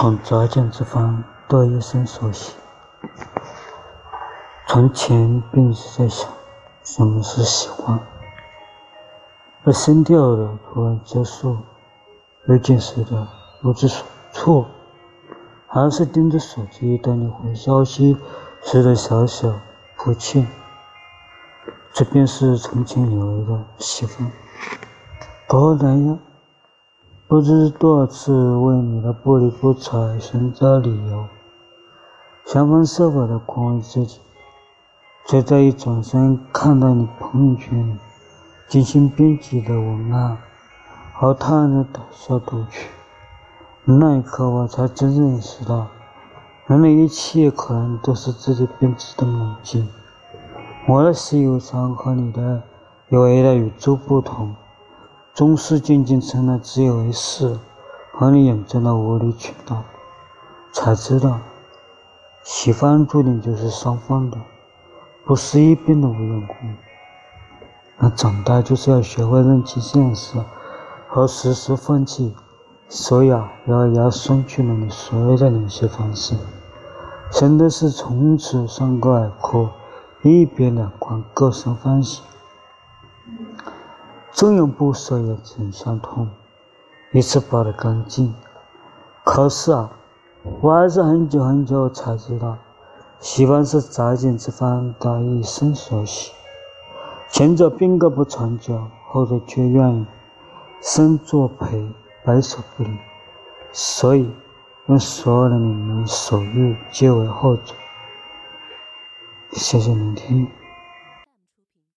从乍见之方到一生所喜。从前便是在想，什么是喜欢，而删掉的突然结束，又见识的不知所措，还是盯着手机等你回消息时的小小不切。这便是从前有一个喜欢。不难呀，不知多少次为你的不理不睬寻找理由，想方设法的宽慰自己，却在一转身看到你朋友圈里精心编辑的文案，和他人的倒笑读取。那一刻，我才真正意识到，人的一切可能都是自己编织的梦境。我的习有常和你的有为的与众不同。终是渐渐成了自以为是和你眼中的无理取闹，才知道，喜欢注定就是双方的，不是一边的无缘故。那长大就是要学会认清现实和适时放弃，所以啊，咬牙松去了你所有的联系方式，真的是从此山高海阔，一别两宽，各生欢喜。纵有不舍，也曾相通，一次抱得干净。可是啊，我还是很久很久才知道，喜欢是乍见之欢的一生所喜。前者并个不长久，后者却愿意生作陪，白首不离。所以，愿所有的你们所遇皆为后者。谢谢聆听。